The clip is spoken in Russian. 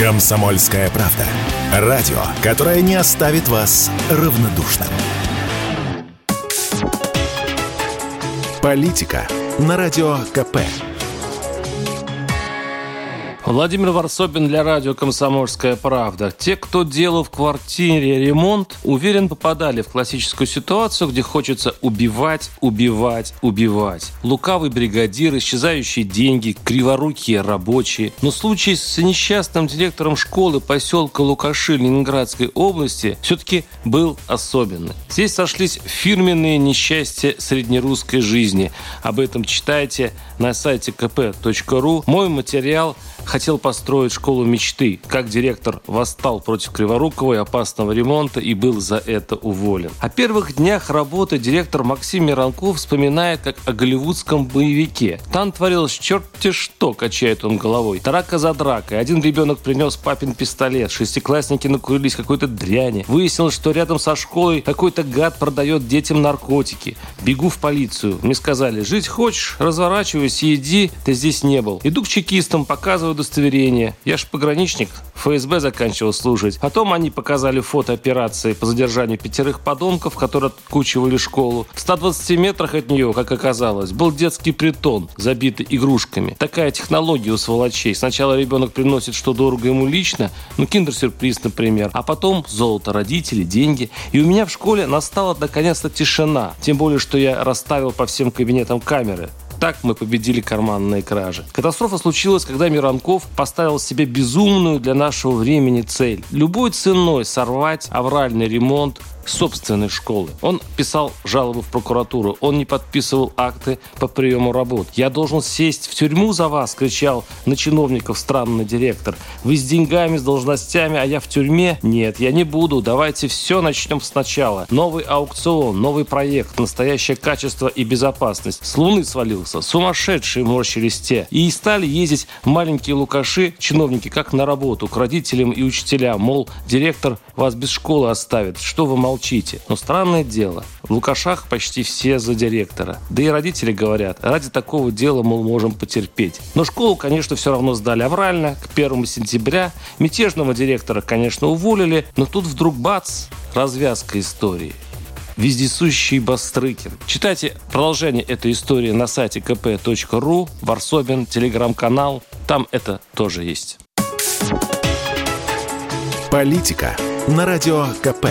Комсомольская правда. Радио, которое не оставит вас равнодушным. Политика на Радио КП. Владимир Варсобин для радио «Комсомольская правда». Те, кто делал в квартире ремонт, уверен, попадали в классическую ситуацию, где хочется убивать, убивать, убивать. Лукавый бригадир, исчезающие деньги, криворукие рабочие. Но случай с несчастным директором школы поселка Лукаши Ленинградской области все-таки был особенный. Здесь сошлись фирменные несчастья среднерусской жизни. Об этом читайте на сайте kp.ru. Мой материал хотел построить школу мечты. Как директор восстал против Криворукова и опасного ремонта и был за это уволен. О первых днях работы директор Максим Миранков вспоминает как о голливудском боевике. Там творилось черти что, качает он головой. Драка за дракой. Один ребенок принес папин пистолет. Шестиклассники накурились какой-то дряни. Выяснилось, что рядом со школой какой-то гад продает детям наркотики. Бегу в полицию. Мне сказали, жить хочешь, разворачивайся и иди, ты здесь не был. Иду к чекистам, показываю удостоверение. Я ж пограничник, ФСБ заканчивал служить. Потом они показали фото операции по задержанию пятерых подонков, которые откучивали школу. В 120 метрах от нее, как оказалось, был детский притон, забитый игрушками. Такая технология у сволочей. Сначала ребенок приносит, что дорого ему лично, ну, киндер-сюрприз, например, а потом золото родителей, деньги. И у меня в школе настала наконец-то тишина. Тем более, что я расставил по всем кабинетам камеры. Так мы победили карманные кражи. Катастрофа случилась, когда Миранков поставил себе безумную для нашего времени цель. Любой ценой сорвать авральный ремонт собственной школы. Он писал жалобы в прокуратуру, он не подписывал акты по приему работ. «Я должен сесть в тюрьму за вас!» – кричал на чиновников странный директор. «Вы с деньгами, с должностями, а я в тюрьме? Нет, я не буду. Давайте все начнем сначала. Новый аукцион, новый проект, настоящее качество и безопасность. С луны свалился. Сумасшедшие морщились те. И стали ездить маленькие лукаши, чиновники, как на работу, к родителям и учителям. Мол, директор вас без школы оставит. Что вы молчите? Но странное дело, в Лукашах почти все за директора. Да и родители говорят, ради такого дела, мол, можем потерпеть. Но школу, конечно, все равно сдали аврально. К первому сентября мятежного директора, конечно, уволили. Но тут вдруг бац, развязка истории вездесущий Бастрыкин. Читайте продолжение этой истории на сайте kp.ru, Варсобин, телеграм-канал. Там это тоже есть. Политика на радио КП.